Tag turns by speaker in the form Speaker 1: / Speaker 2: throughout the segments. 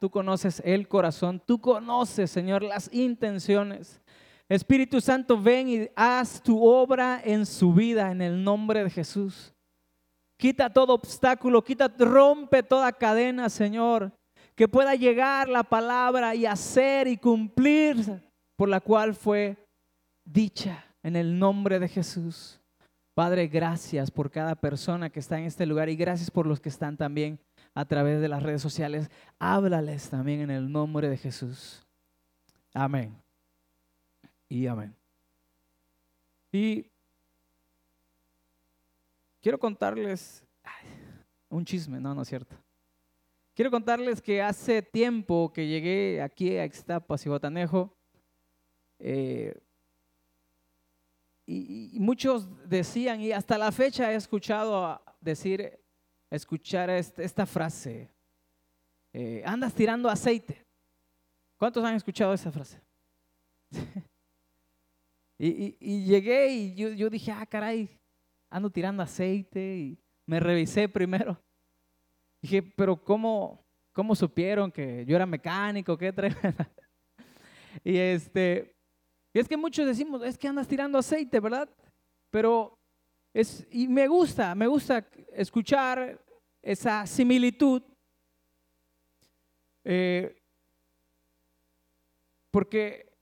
Speaker 1: tú conoces el corazón, tú conoces, Señor, las intenciones. Espíritu Santo, ven y haz tu obra en su vida en el nombre de Jesús. Quita todo obstáculo, quita, rompe toda cadena, Señor, que pueda llegar la palabra y hacer y cumplir por la cual fue dicha en el nombre de Jesús. Padre, gracias por cada persona que está en este lugar y gracias por los que están también a través de las redes sociales. Háblales también en el nombre de Jesús. Amén. Y amén. Y quiero contarles un chisme, no, no es cierto. Quiero contarles que hace tiempo que llegué aquí a Ixtapas y Botanejo, eh, y, muchos decían, y hasta la fecha he escuchado decir, escuchar esta frase, eh, andas tirando aceite. ¿Cuántos han escuchado esa frase? y, llegué y yo, yo, dije, ah, caray, ando tirando aceite y me revisé primero. Dije, pero ¿cómo, cómo supieron que yo era mecánico? ¿Qué y este, y es que muchos decimos, es que andas tirando aceite, ¿verdad? Pero y me gusta, me gusta escuchar esa similitud. Eh, porque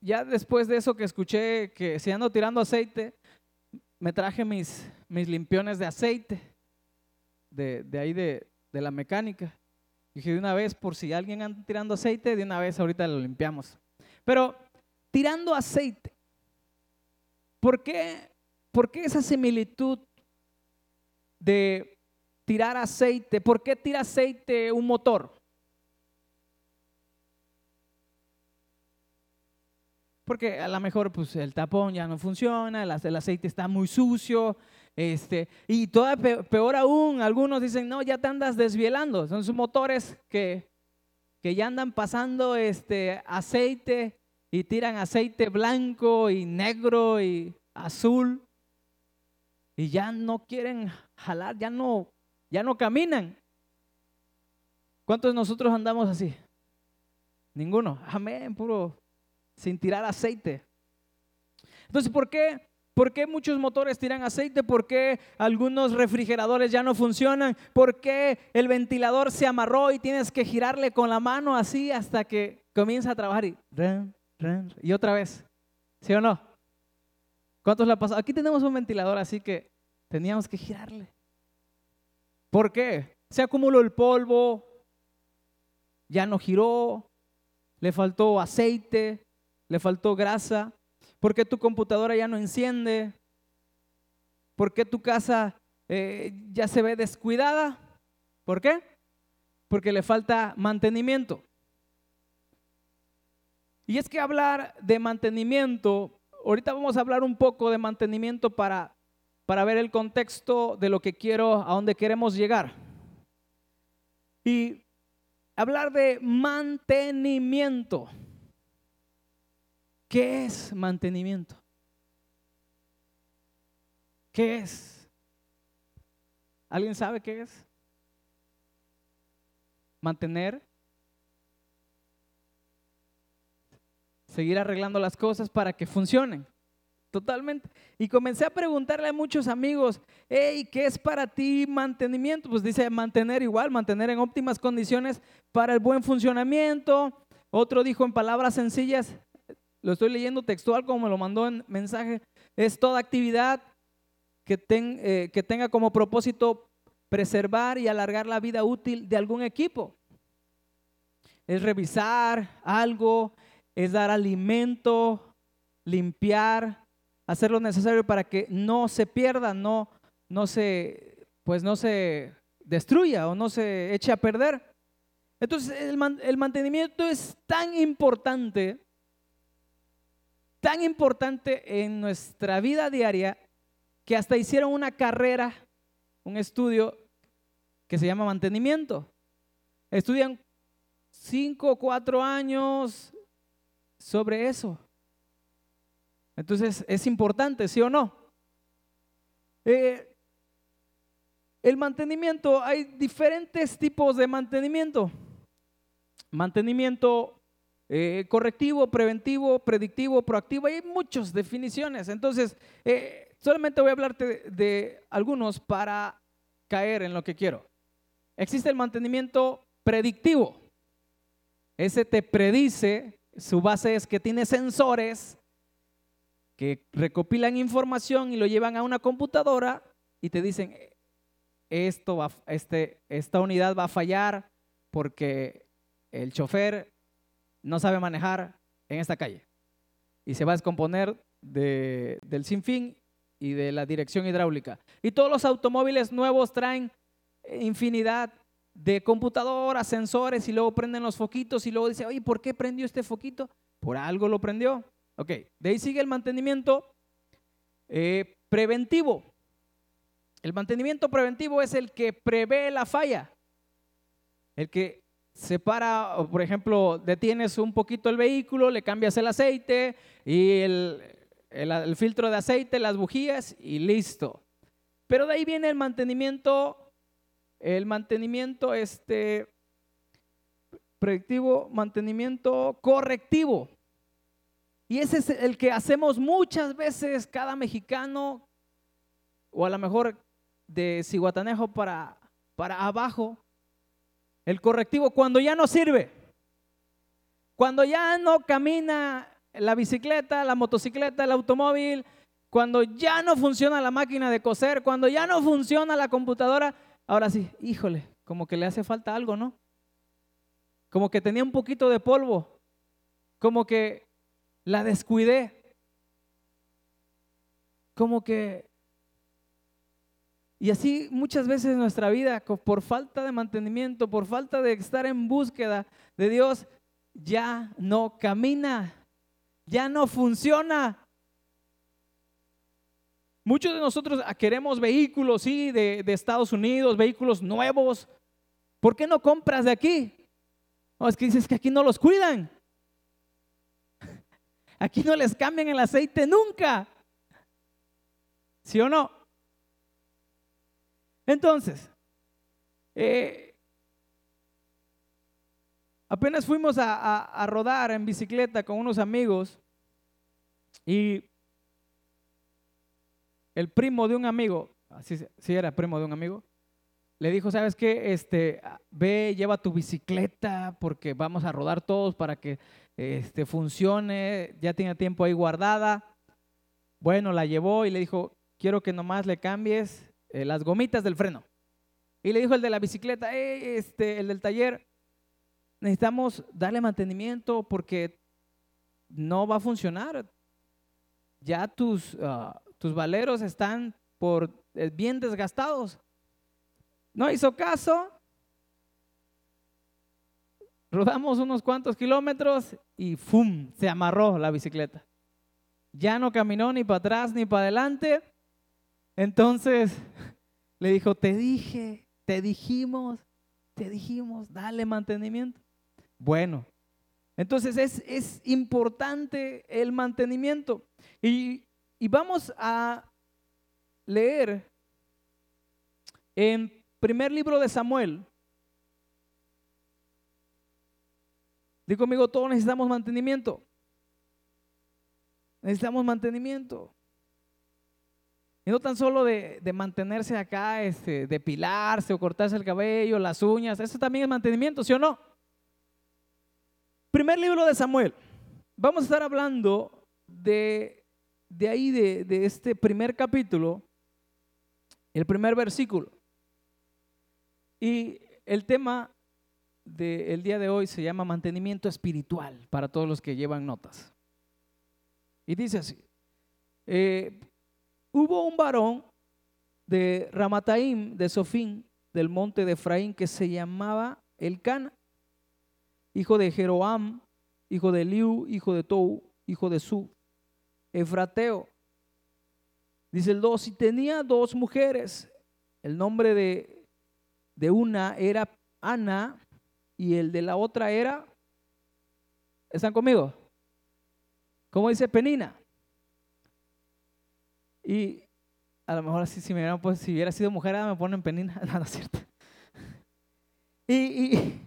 Speaker 1: ya después de eso que escuché, que si ando tirando aceite, me traje mis, mis limpiones de aceite, de, de ahí de, de, la mecánica. Dije de una vez, por si alguien anda tirando aceite, de una vez ahorita lo limpiamos. Pero tirando aceite. ¿Por qué, ¿Por qué esa similitud de tirar aceite? ¿Por qué tira aceite un motor? Porque a lo mejor pues, el tapón ya no funciona, el aceite está muy sucio, este, y todavía peor aún, algunos dicen, no, ya te andas desvielando. Son sus motores que, que ya andan pasando este, aceite y tiran aceite blanco y negro y azul y ya no quieren jalar, ya no, ya no caminan. ¿Cuántos de nosotros andamos así? Ninguno. Amén, puro sin tirar aceite. Entonces, ¿por qué? ¿Por qué muchos motores tiran aceite? ¿Por qué algunos refrigeradores ya no funcionan? ¿Por qué el ventilador se amarró y tienes que girarle con la mano así hasta que comienza a trabajar y y otra vez. ¿Sí o no? ¿Cuántos le ha pasado? Aquí tenemos un ventilador, así que teníamos que girarle. ¿Por qué? Se acumuló el polvo, ya no giró, le faltó aceite, le faltó grasa. ¿Por qué tu computadora ya no enciende? ¿Por qué tu casa eh, ya se ve descuidada? ¿Por qué? Porque le falta mantenimiento. Y es que hablar de mantenimiento, ahorita vamos a hablar un poco de mantenimiento para, para ver el contexto de lo que quiero, a dónde queremos llegar. Y hablar de mantenimiento. ¿Qué es mantenimiento? ¿Qué es? ¿Alguien sabe qué es? Mantener seguir arreglando las cosas para que funcionen. Totalmente. Y comencé a preguntarle a muchos amigos, hey, ¿qué es para ti mantenimiento? Pues dice mantener igual, mantener en óptimas condiciones para el buen funcionamiento. Otro dijo en palabras sencillas, lo estoy leyendo textual como me lo mandó en mensaje, es toda actividad que, eh, que tenga como propósito preservar y alargar la vida útil de algún equipo. Es revisar algo, es dar alimento, limpiar, hacer lo necesario para que no se pierda, no, no se, pues no se destruya o no se eche a perder. Entonces el, el mantenimiento es tan importante, tan importante en nuestra vida diaria que hasta hicieron una carrera, un estudio que se llama mantenimiento. Estudian cinco o cuatro años sobre eso. Entonces, es importante, ¿sí o no? Eh, el mantenimiento, hay diferentes tipos de mantenimiento. mantenimiento eh, correctivo, preventivo, predictivo, proactivo. Hay muchas definiciones. Entonces, eh, solamente voy a hablarte de, algunos para caer en lo que quiero. Existe el mantenimiento predictivo. Ese te predice, su base es que tiene sensores que recopilan información y lo llevan a una computadora y te dicen, esto este, esta unidad va a fallar porque el chofer no sabe manejar en esta calle y se va a descomponer del sinfín y de la dirección hidráulica. Y todos los automóviles nuevos traen infinidad de computadoras, sensores y luego prenden los foquitos y luego dice, oye, ¿por qué prendió este foquito? Por algo lo prendió. Ok, de ahí sigue el mantenimiento eh, preventivo. El mantenimiento preventivo es el que prevé la falla, el que separa, por ejemplo, detienes un poquito el vehículo, le cambias el aceite y el, el, filtro de aceite, las bujías y listo. Pero de ahí viene el mantenimiento, el mantenimiento este, predictivo, mantenimiento correctivo. Y ese es el que hacemos muchas veces cada mexicano, o a lo mejor de Ciguatanejo para, para abajo, el correctivo cuando ya no sirve, cuando ya no camina la bicicleta, la motocicleta, el automóvil, cuando ya no funciona la máquina de coser, cuando ya no funciona la computadora, ahora sí, híjole, como que le hace falta algo, ¿no? Como que tenía un poquito de polvo, como que la descuidé, como que y así muchas veces en nuestra vida, por falta de mantenimiento, por falta de estar en búsqueda de Dios, ya no camina, ya no funciona. Muchos de nosotros queremos vehículos, sí, de, Estados Unidos, vehículos nuevos. ¿Por qué no compras de aquí? No, es que dices que aquí no los cuidan. Aquí no les cambian el aceite nunca. ¿Sí o no? Entonces, eh, apenas fuimos a, rodar en bicicleta con unos amigos y el primo de un amigo, así sí era primo de un amigo, le dijo, ¿sabes qué? Este, ve, lleva tu bicicleta porque vamos a rodar todos para que este, funcione, ya tiene tiempo ahí guardada. Bueno, la llevó y le dijo, quiero que nomás le cambies eh, las gomitas del freno. Y le dijo el de la bicicleta, este, el del taller, necesitamos darle mantenimiento porque no va a funcionar. Ya tus, ah, tus valeros están por eh, bien desgastados. No hizo caso. Rodamos unos cuantos kilómetros y ¡fum! Se amarró la bicicleta. Ya no caminó ni para atrás ni para adelante. Entonces le dijo, te dije, te dijimos, te dijimos, dale mantenimiento. Bueno, entonces es, importante el mantenimiento. Y, y vamos a leer en primer libro de Samuel. Digo conmigo, todos necesitamos mantenimiento. Necesitamos mantenimiento. Y no tan solo de, mantenerse acá, este, depilarse o cortarse el cabello, las uñas, eso también es mantenimiento, ¿sí o no? Primer libro de Samuel. Vamos a estar hablando de, de ahí, de, este primer capítulo, el primer versículo. Y el tema del día de hoy se llama mantenimiento espiritual para todos los que llevan notas. Y dice así, eh, Hubo un varón de Ramataim, de Sofín, del monte de Efraín, que se llamaba Elcana, hijo de Jeroam, hijo de Liu, hijo de Tou, hijo de Su, Efrateo. Dice el 2, y tenía dos mujeres. El nombre de, de una era Ana y el de la otra era, ¿están conmigo? ¿Cómo dice Penina? Y a lo mejor así, si, me pues, si hubiera sido mujer, me ponen penina. No, no es cierto. Y,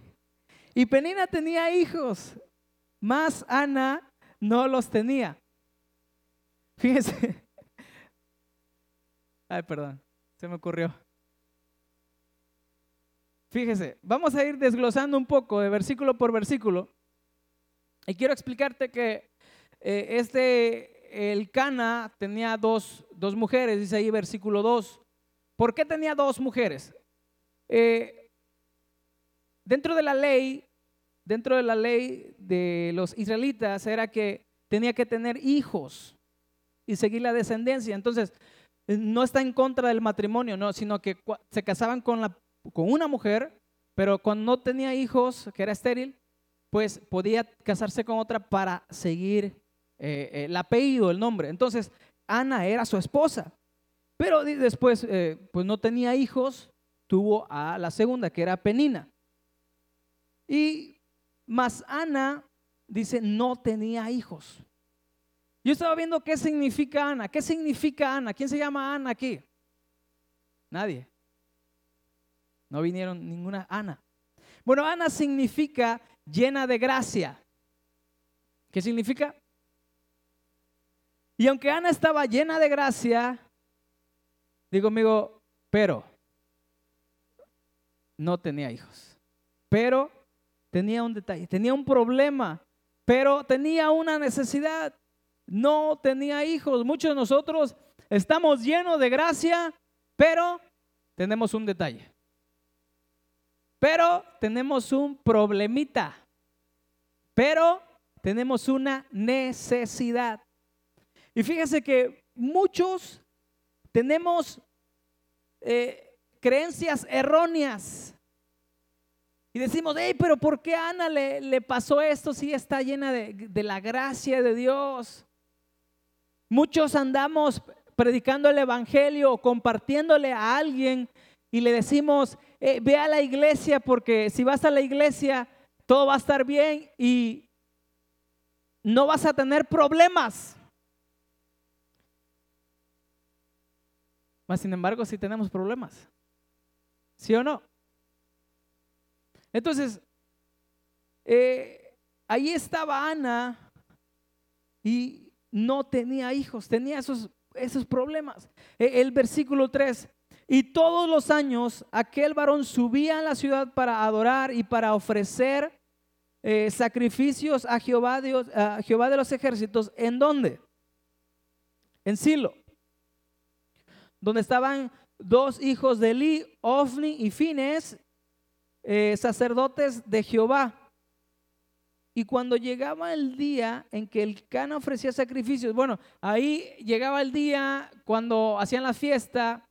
Speaker 1: Y Penina tenía hijos, más Ana no los tenía. Fíjense. Ay, perdón, se me ocurrió. Fíjese, vamos a ir desglosando un poco de versículo por versículo. Y quiero explicarte que eh, este, el Cana tenía dos, dos, mujeres, dice ahí versículo 2. ¿Por qué tenía dos mujeres? Eh, dentro de la ley, dentro de la ley de los israelitas era que tenía que tener hijos y seguir la descendencia. Entonces, no está en contra del matrimonio, no, sino que se casaban con la con una mujer, pero cuando no tenía hijos, que era estéril, pues podía casarse con otra para seguir eh, eh, el apellido, el nombre. Entonces, Ana era su esposa, pero después, eh, pues no tenía hijos, tuvo a la segunda, que era Penina. Y más Ana, dice, no tenía hijos. Yo estaba viendo qué significa Ana. ¿Qué significa Ana? ¿Quién se llama Ana aquí? Nadie. No vinieron ninguna Ana. Bueno, Ana significa llena de gracia. ¿Qué significa? Y aunque Ana estaba llena de gracia, digo amigo, pero no tenía hijos. Pero tenía un detalle, tenía un problema, pero tenía una necesidad. No tenía hijos. Muchos de nosotros estamos llenos de gracia, pero tenemos un detalle. Pero tenemos un problemita. Pero tenemos una necesidad. Y fíjese que muchos tenemos eh, creencias erróneas. Y decimos, hey, pero ¿por qué Ana le, le pasó esto si está llena de, de la gracia de Dios? Muchos andamos predicando el Evangelio compartiéndole a alguien y le decimos, eh, ve a la iglesia porque si vas a la iglesia todo va a estar bien y no vas a tener problemas. Mas sin embargo, sí tenemos problemas. ¿Sí o no? Entonces, eh, ahí estaba Ana y no tenía hijos, tenía esos, esos problemas. E, el versículo 3, y todos los años aquel varón subía a la ciudad para adorar y para ofrecer eh, sacrificios a Jehová, Dios, a Jehová de los ejércitos. ¿En dónde? En Silo, donde estaban dos hijos de Eli, Ofni y Fines, eh, sacerdotes de Jehová. Y cuando llegaba el día en que el Cana ofrecía sacrificios, bueno, ahí llegaba el día cuando hacían la fiesta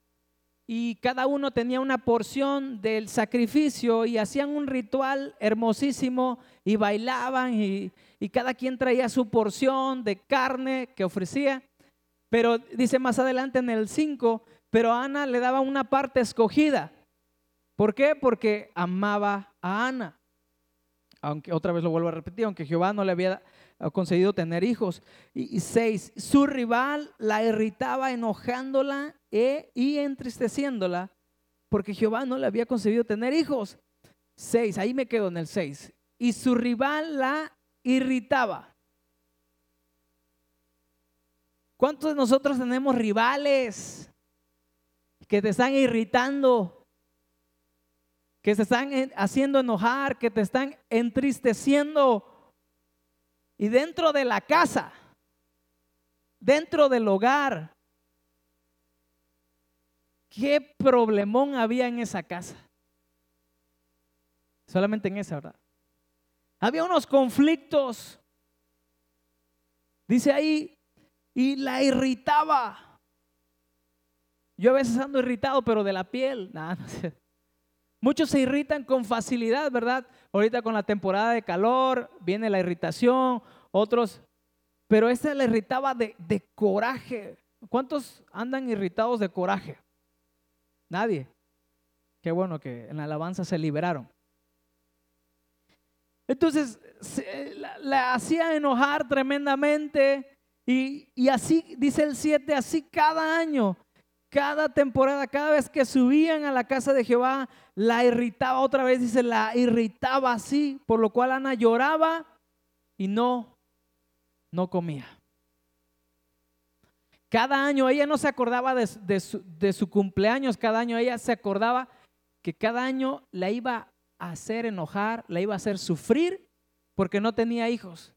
Speaker 1: y cada uno tenía una porción del sacrificio y hacían un ritual hermosísimo y bailaban y, cada quien traía su porción de carne que ofrecía. Pero dice más adelante en el 5, pero Ana le daba una parte escogida. ¿Por qué? Porque amaba a Ana. Aunque otra vez lo vuelvo a repetir, aunque Jehová no le había concedido tener hijos. Y, seis, su rival la irritaba enojándola e, y entristeciéndola porque Jehová no le había concebido tener hijos. Seis, ahí me quedo en el seis. Y su rival la irritaba. ¿Cuántos de nosotros tenemos rivales que te están irritando? Que te están haciendo enojar, que te están entristeciendo. Y dentro de la casa, dentro del hogar, qué problemón había en esa casa. Solamente en esa, ¿verdad? Había unos conflictos. Dice ahí, y la irritaba. Yo a veces ando irritado, pero de la piel. Muchos se irritan con facilidad, ¿verdad? Ahorita con la temporada de calor viene la irritación, otros, pero esta la irritaba de, coraje. ¿Cuántos andan irritados de coraje? Nadie. Qué bueno que en la alabanza se liberaron. Entonces, la, hacía enojar tremendamente y, y, así, dice el 7, así cada año. Cada temporada, cada vez que subían a la casa de Jehová, la irritaba otra vez, dice, la irritaba así, por lo cual Ana lloraba y no, no comía. Cada año ella no se acordaba de, su, de su cumpleaños, cada año ella se acordaba que cada año la iba a hacer enojar, la iba a hacer sufrir porque no tenía hijos.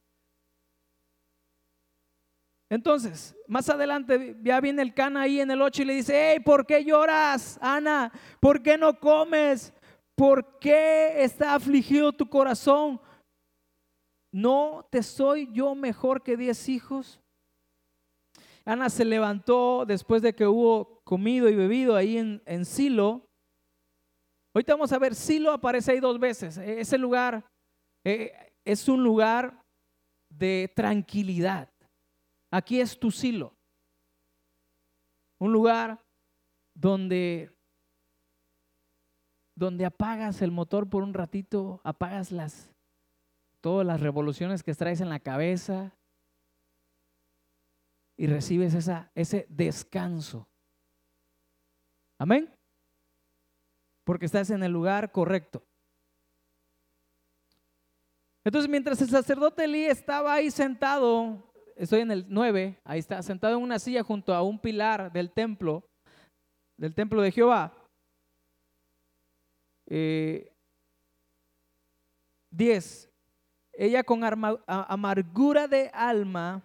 Speaker 1: Entonces, más adelante ya viene el Cana ahí en el 8 y le dice, hey, ¿por qué lloras, Ana? ¿Por qué no comes? ¿Por qué está afligido tu corazón? ¿No te soy yo mejor que diez hijos? Ana se levantó después de que hubo comido y bebido ahí en, en Silo. Ahorita vamos a ver, Silo aparece ahí dos veces. E, ese lugar eh, es un lugar de tranquilidad. Aquí es tu silo. Un lugar donde donde apagas el motor por un ratito, apagas las todas las revoluciones que traes en la cabeza y recibes esa, ese descanso. Amén. Porque estás en el lugar correcto. Entonces, mientras el sacerdote Elí estaba ahí sentado estoy en el 9, ahí está, sentado en una silla junto a un pilar del templo, del templo de Jehová. 10. Eh, ella con amargura de alma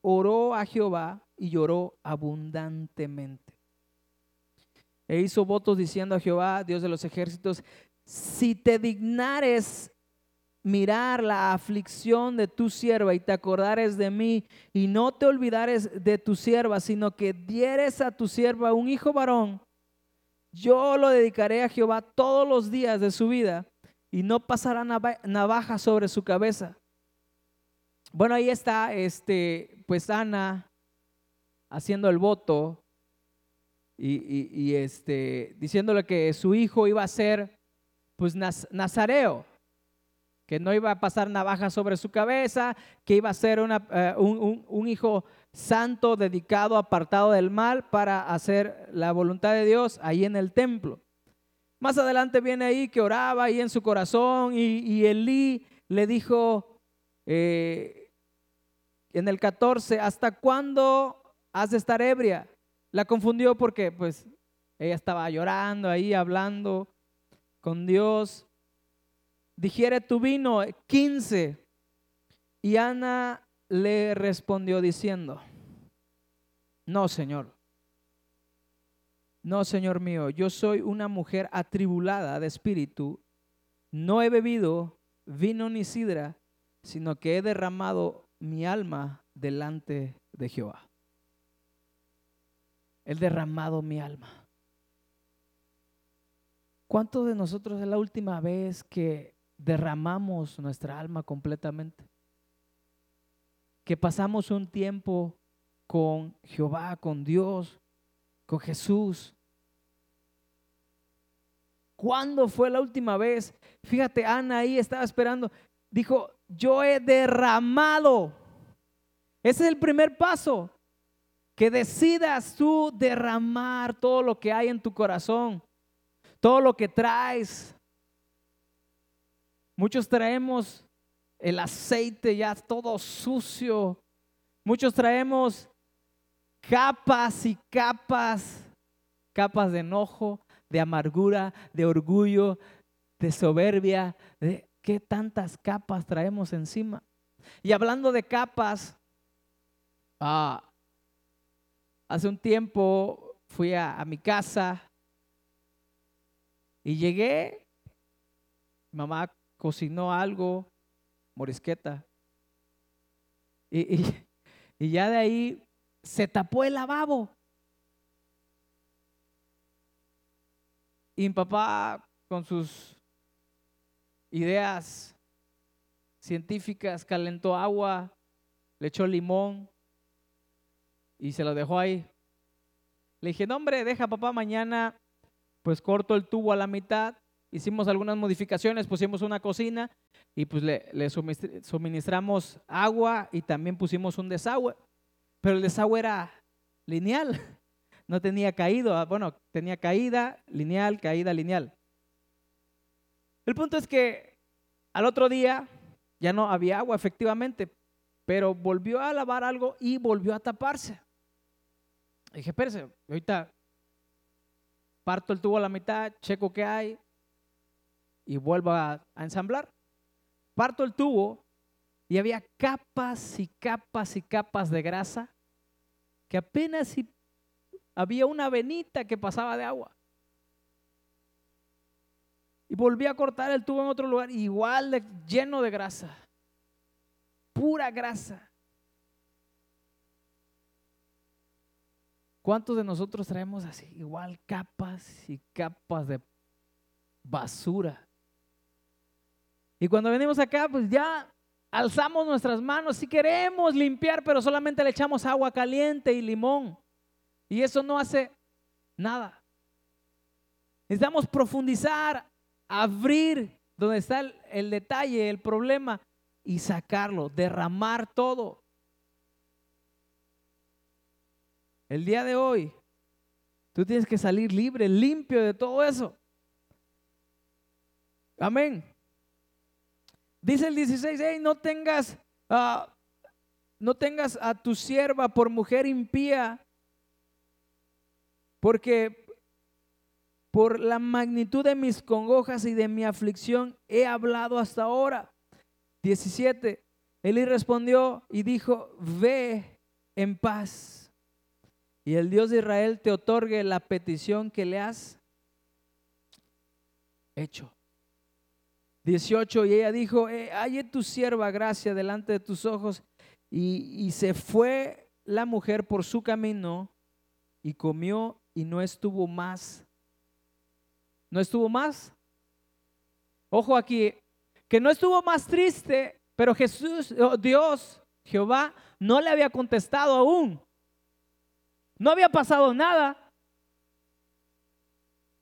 Speaker 1: oró a Jehová y lloró abundantemente. E hizo votos diciendo a Jehová, Dios de los ejércitos, si te dignares mirar la aflicción de tu sierva y te acordares de mí y no te olvidares de tu sierva, sino que dieres a tu sierva un hijo varón, yo lo dedicaré a Jehová todos los días de su vida y no pasará navaja sobre su cabeza. Bueno, ahí está, este, pues Ana haciendo el voto y, y este, diciéndole que su hijo iba a ser, pues, nazareo que no iba a pasar navaja sobre su cabeza, que iba a ser eh, un, hijo santo, dedicado, apartado del mal para hacer la voluntad de Dios ahí en el templo. Más adelante viene ahí que oraba ahí en su corazón y, Elí le dijo eh, en el 14, ¿hasta cuándo has de estar ebria? La confundió porque pues ella estaba llorando ahí, hablando con Dios digiere tu vino, 15. Y Ana le respondió diciendo, no, Señor, no, Señor mío, yo soy una mujer atribulada de espíritu, no he bebido vino ni sidra, sino que he derramado mi alma delante de Jehová. He derramado mi alma. ¿Cuántos de nosotros es la última vez que derramamos nuestra alma completamente. Que pasamos un tiempo con Jehová, con Dios, con Jesús. ¿Cuándo fue la última vez? Fíjate, Ana ahí estaba esperando. Dijo, yo he derramado. Ese es el primer paso. Que decidas tú derramar todo lo que hay en tu corazón, todo lo que traes, Muchos traemos el aceite ya todo sucio. Muchos traemos capas y capas, capas de enojo, de amargura, de orgullo, de soberbia, de qué tantas capas traemos encima. Y hablando de capas, ah, hace un tiempo fui a, a mi casa y llegué, mamá cocinó algo, morisqueta. Y, y, ya de ahí se tapó el lavabo. Y mi papá, con sus ideas científicas, calentó agua, le echó limón y se lo dejó ahí. Le dije, no hombre, deja papá, mañana pues corto el tubo a la mitad hicimos algunas modificaciones, pusimos una cocina y pues le, suministramos agua y también pusimos un desagüe. Pero el desagüe era lineal, no tenía caído, ah, bueno, tenía caída lineal, caída lineal. El punto es que al otro día ya no había agua, efectivamente, pero volvió a lavar algo y volvió a taparse. dije, espérese, ahorita parto el tubo a la mitad, checo qué hay y vuelvo a, ensamblar. Parto el tubo y había capas y capas y capas de grasa que apenas si había una venita que pasaba de agua. Y volví a cortar el tubo en otro lugar, igual lleno de grasa. Pura grasa. ¿Cuántos de nosotros traemos así? Igual capas y capas de basura. Y cuando venimos acá, pues ya alzamos nuestras manos. Si queremos limpiar, pero solamente le echamos agua caliente y limón. Y eso no hace nada. Necesitamos profundizar, abrir donde está el, detalle, el problema y sacarlo, derramar todo. El día de hoy, tú tienes que salir libre, limpio de todo eso. Amén. Dice el 16, no tengas, ah, no tengas a tu sierva por mujer impía, porque por la magnitud de mis congojas y de mi aflicción he hablado hasta ahora. 17. Elí respondió y dijo, ve en paz. Y el Dios de Israel te otorgue la petición que le has hecho. 18. Y ella dijo, eh, halle tu sierva gracia delante de tus ojos. Y, y se fue la mujer por su camino y comió y no estuvo más. ¿No estuvo más? Ojo aquí, que no estuvo más triste, pero Jesús, oh, Dios, Jehová, no le había contestado aún. No había pasado nada.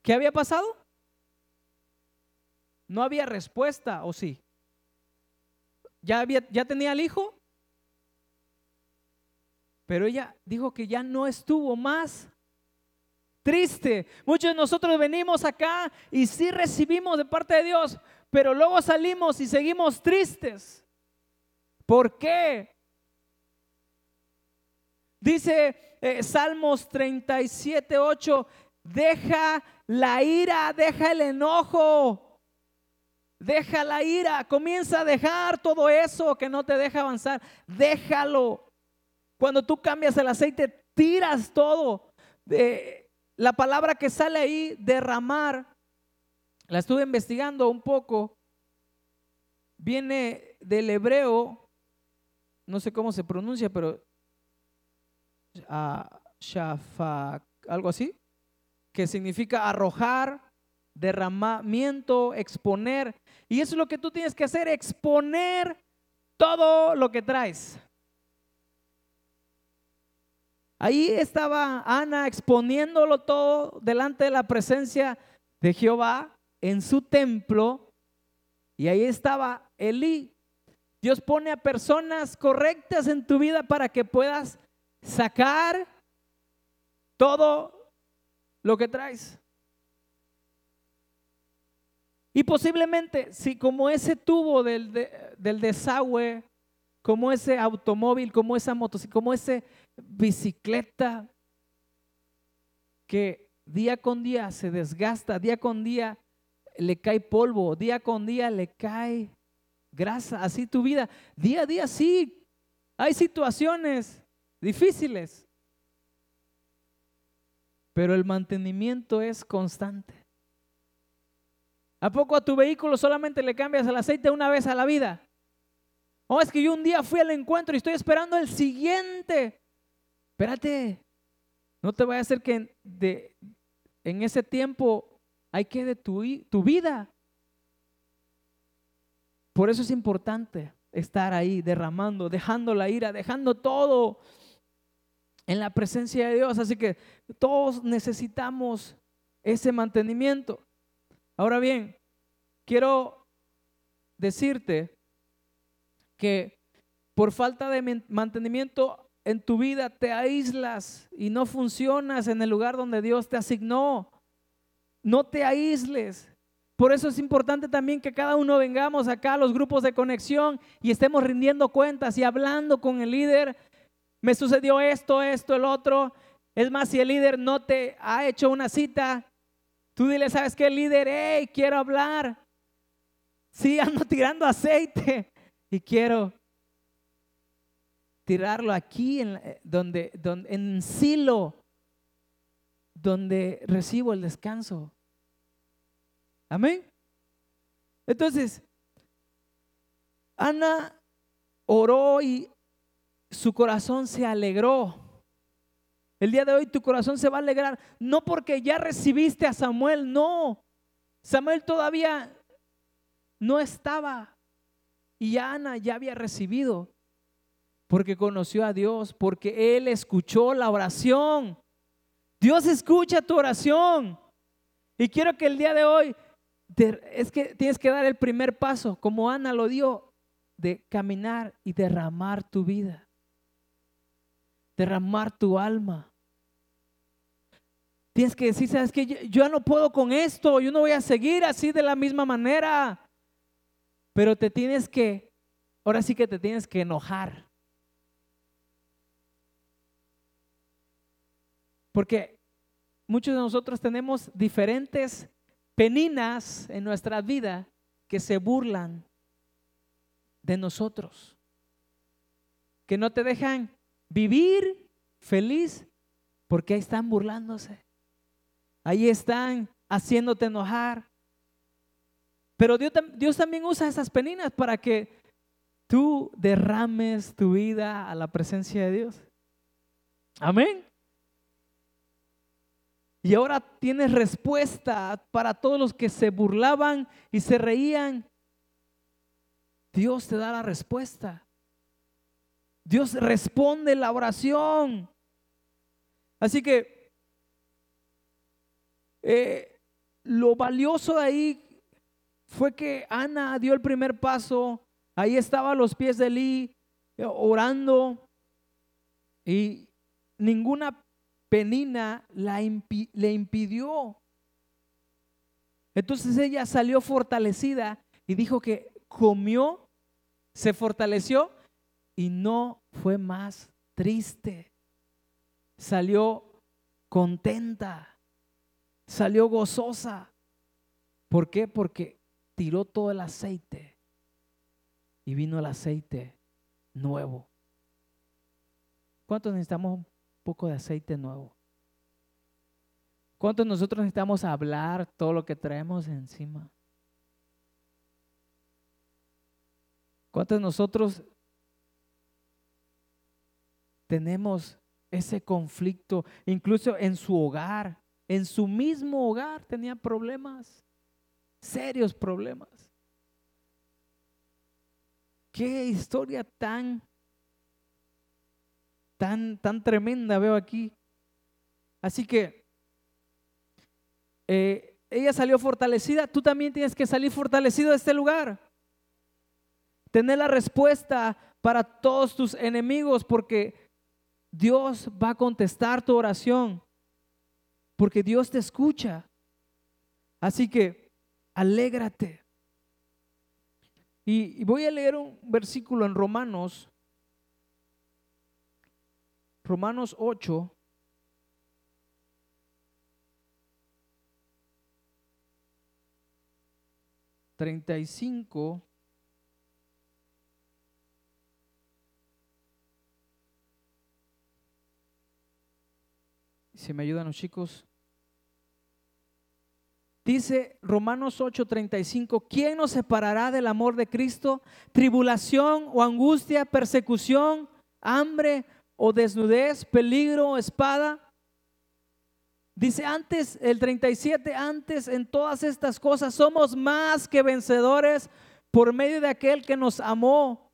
Speaker 1: ¿Qué había pasado? No había respuesta, ¿o sí? ¿Ya, había, ya tenía el hijo? Pero ella dijo que ya no estuvo más triste. Muchos de nosotros venimos acá y sí recibimos de parte de Dios, pero luego salimos y seguimos tristes. ¿Por qué? Dice eh, Salmos 37, 8, deja la ira, deja el enojo, deja la ira, comienza a dejar todo eso que no te deja avanzar, déjalo. Cuando tú cambias el aceite, tiras todo. de la palabra que sale ahí, derramar, la estuve investigando un poco, viene del hebreo, no sé cómo se pronuncia, pero uh, algo así, que significa arrojar, derramamiento, exponer. Y eso es lo que tú tienes que hacer, exponer todo lo que traes. Ahí estaba Ana exponiéndolo todo delante de la presencia de Jehová en su templo. Y ahí estaba Elí. Dios pone a personas correctas en tu vida para que puedas sacar todo lo que traes. Y posiblemente, si como ese tubo del, del desagüe, como ese automóvil, como esa motocicleta, como ese bicicleta que día con día se desgasta, día con día le cae polvo, día con día le cae grasa, así tu vida, día a día sí, hay situaciones difíciles, pero el mantenimiento es constante. ¿A poco a tu vehículo solamente le cambias el aceite una vez a la vida? Oh, es que yo un día fui al encuentro y estoy esperando el siguiente espérate, no te vaya a hacer que de, en ese tiempo hay que de tu, tu vida. Por eso es importante estar ahí derramando, dejando la ira, dejando todo en la presencia de Dios. Así que todos necesitamos ese mantenimiento. Ahora bien, quiero decirte que por falta de mantenimiento en tu vida te aíslas y no funcionas en el lugar donde Dios te asignó. No te aísles. Por eso es importante también que cada uno vengamos acá a los grupos de conexión y estemos rindiendo cuentas y hablando con el líder. Me sucedió esto, esto, el otro. Es más, si el líder no te ha hecho una cita, tú dile, ¿sabes qué, líder? Hey, quiero hablar. Sí, ando tirando aceite y quiero tirarlo aquí en, eh, donde, donde, en Silo, donde recibo el descanso. Amén. Entonces, Ana oró y su corazón se alegró. El día de hoy tu corazón se va a alegrar, no porque ya recibiste a Samuel, no. Samuel todavía no estaba y Ana ya había recibido porque conoció a Dios, porque Él escuchó la oración. Dios escucha tu oración. Y quiero que el día de hoy, es que tienes que dar el primer paso, como Ana lo dio, de caminar y derramar tu vida, derramar tu alma. Tienes que decir, sabes que yo, yo no puedo con esto, yo no voy a seguir así de la misma manera. Pero te tienes que, ahora sí que te tienes que enojar. Porque muchos de nosotros tenemos diferentes peninas en nuestra vida que se burlan de nosotros, que no te dejan vivir feliz porque ahí están burlándose, ahí están haciéndote enojar. Pero Dios, Dios también usa esas peninas para que tú derrames tu vida a la presencia de Dios. Amén. Y ahora tienes respuesta para todos los que se burlaban y se reían. Dios te da la respuesta. Dios responde la oración. Así que eh, lo valioso de ahí fue que Ana dio el primer paso. Ahí estaba a los pies de Eli eh, orando y ninguna Penina le impidió. Entonces ella salió fortalecida y dijo que comió, se fortaleció y no fue más triste. Salió contenta, salió gozosa. ¿Por qué? Porque tiró todo el aceite y vino el aceite nuevo. ¿Cuántos necesitamos poco de aceite nuevo. ¿Cuántos nosotros necesitamos hablar todo lo que traemos encima? ¿Cuántos nosotros tenemos ese conflicto, incluso en su hogar, en su mismo hogar tenía problemas, serios problemas? Qué historia tan tan, tan tremenda veo aquí. Así que eh, ella salió fortalecida, tú también tienes que salir fortalecido de este lugar. Tener la respuesta para todos tus enemigos porque Dios va a contestar tu oración, porque Dios te escucha. Así que alégrate. y voy a leer un versículo en Romanos Romanos 8. Treinta y cinco. Si me ayudan los chicos. Dice Romanos 8:35, ¿quién nos separará del amor de Cristo? Tribulación o angustia, persecución, hambre o desnudez, peligro, espada. Dice antes, el 37, antes en todas estas cosas somos más que vencedores por medio de aquel que nos amó,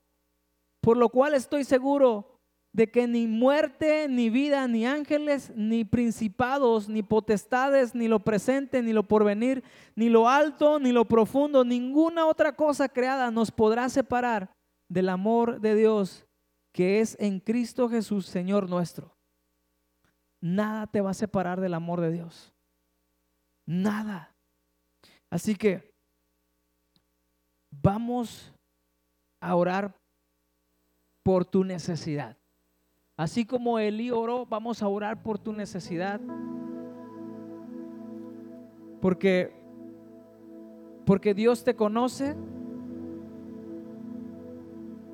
Speaker 1: por lo cual estoy seguro de que ni muerte, ni vida, ni ángeles, ni principados, ni potestades, ni lo presente, ni lo porvenir, ni lo alto, ni lo profundo, ninguna otra cosa creada nos podrá separar del amor de Dios que es en Cristo Jesús, Señor nuestro. Nada te va a separar del amor de Dios. Nada. Así que vamos a orar por tu necesidad. Así como Elí oró, vamos a orar por tu necesidad. Porque porque Dios te conoce.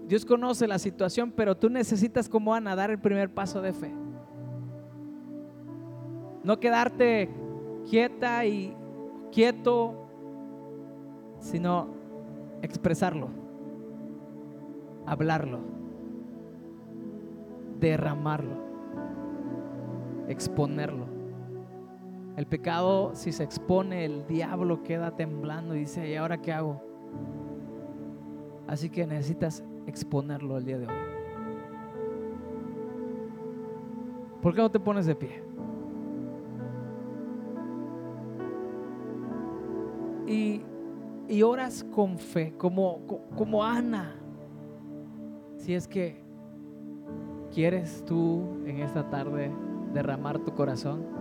Speaker 1: Dios conoce la situación, pero tú necesitas como Ana dar el primer paso de fe. No quedarte quieta y quieto, sino expresarlo, hablarlo, derramarlo, exponerlo. El pecado, si se expone, el diablo queda temblando y dice, ¿y ahora qué hago? Así que necesitas exponerlo el día de hoy. ¿Por qué no te pones de pie? Y, y oras con fe, como, como Ana. Si es que quieres tú en esta tarde derramar tu corazón